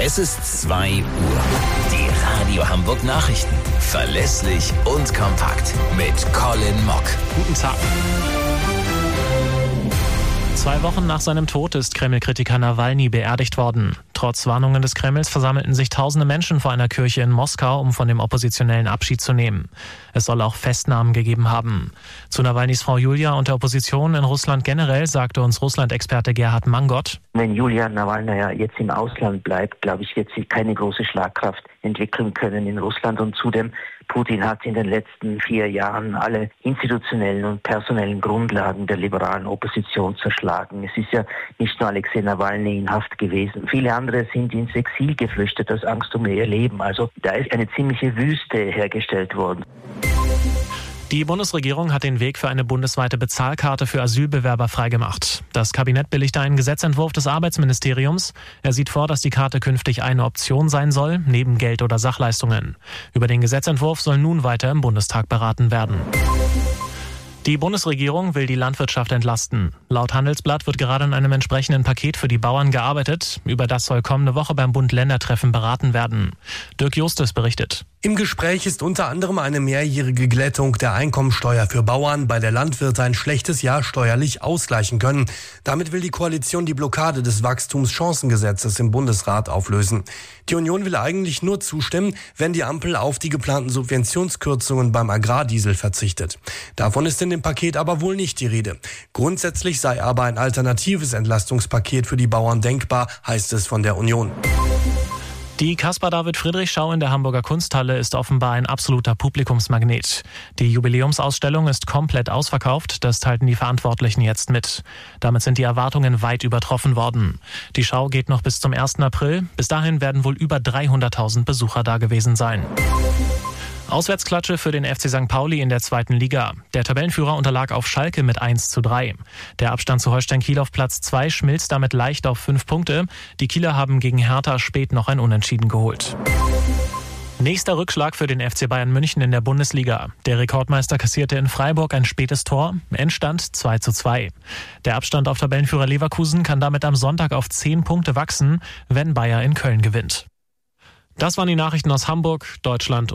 Es ist 2 Uhr. Die Radio Hamburg Nachrichten. Verlässlich und kompakt. Mit Colin Mock. Guten Tag. Zwei Wochen nach seinem Tod ist Kreml-Kritiker Nawalny beerdigt worden. Trotz Warnungen des Kremls versammelten sich tausende Menschen vor einer Kirche in Moskau, um von dem Oppositionellen Abschied zu nehmen. Es soll auch Festnahmen gegeben haben. Zu Nawalnys Frau Julia und der Opposition in Russland generell sagte uns Russland-Experte Gerhard Mangott. Wenn Julia Nawalny jetzt im Ausland bleibt, glaube ich, wird sie keine große Schlagkraft entwickeln können in Russland. Und zudem, Putin hat in den letzten vier Jahren alle institutionellen und personellen Grundlagen der liberalen Opposition zerschlagen. Es ist ja nicht nur Alexei Nawalny in Haft gewesen. Viele andere sind ins Exil geflüchtet aus Angst um ihr Leben. Also da ist eine ziemliche Wüste hergestellt worden. Die Bundesregierung hat den Weg für eine bundesweite Bezahlkarte für Asylbewerber freigemacht. Das Kabinett billigte einen Gesetzentwurf des Arbeitsministeriums. Er sieht vor, dass die Karte künftig eine Option sein soll, neben Geld oder Sachleistungen. Über den Gesetzentwurf soll nun weiter im Bundestag beraten werden. Die Bundesregierung will die Landwirtschaft entlasten. Laut Handelsblatt wird gerade an einem entsprechenden Paket für die Bauern gearbeitet. Über das soll kommende Woche beim Bund-Länder-Treffen beraten werden. Dirk Justus berichtet. Im Gespräch ist unter anderem eine mehrjährige Glättung der Einkommensteuer für Bauern, bei der Landwirte ein schlechtes Jahr steuerlich ausgleichen können. Damit will die Koalition die Blockade des Wachstumschancengesetzes im Bundesrat auflösen. Die Union will eigentlich nur zustimmen, wenn die Ampel auf die geplanten Subventionskürzungen beim Agrardiesel verzichtet. Davon ist in dem Paket aber wohl nicht die Rede. Grundsätzlich sei aber ein alternatives Entlastungspaket für die Bauern denkbar, heißt es von der Union. Die Caspar David Friedrich Schau in der Hamburger Kunsthalle ist offenbar ein absoluter Publikumsmagnet. Die Jubiläumsausstellung ist komplett ausverkauft, das teilten die Verantwortlichen jetzt mit. Damit sind die Erwartungen weit übertroffen worden. Die Schau geht noch bis zum 1. April. Bis dahin werden wohl über 300.000 Besucher da gewesen sein. Auswärtsklatsche für den FC St. Pauli in der zweiten Liga. Der Tabellenführer unterlag auf Schalke mit 1 zu 3. Der Abstand zu Holstein Kiel auf Platz 2 schmilzt damit leicht auf 5 Punkte. Die Kieler haben gegen Hertha spät noch ein Unentschieden geholt. Nächster Rückschlag für den FC Bayern München in der Bundesliga. Der Rekordmeister kassierte in Freiburg ein spätes Tor. Endstand 2 zu 2. Der Abstand auf Tabellenführer Leverkusen kann damit am Sonntag auf 10 Punkte wachsen, wenn Bayer in Köln gewinnt. Das waren die Nachrichten aus Hamburg, Deutschland und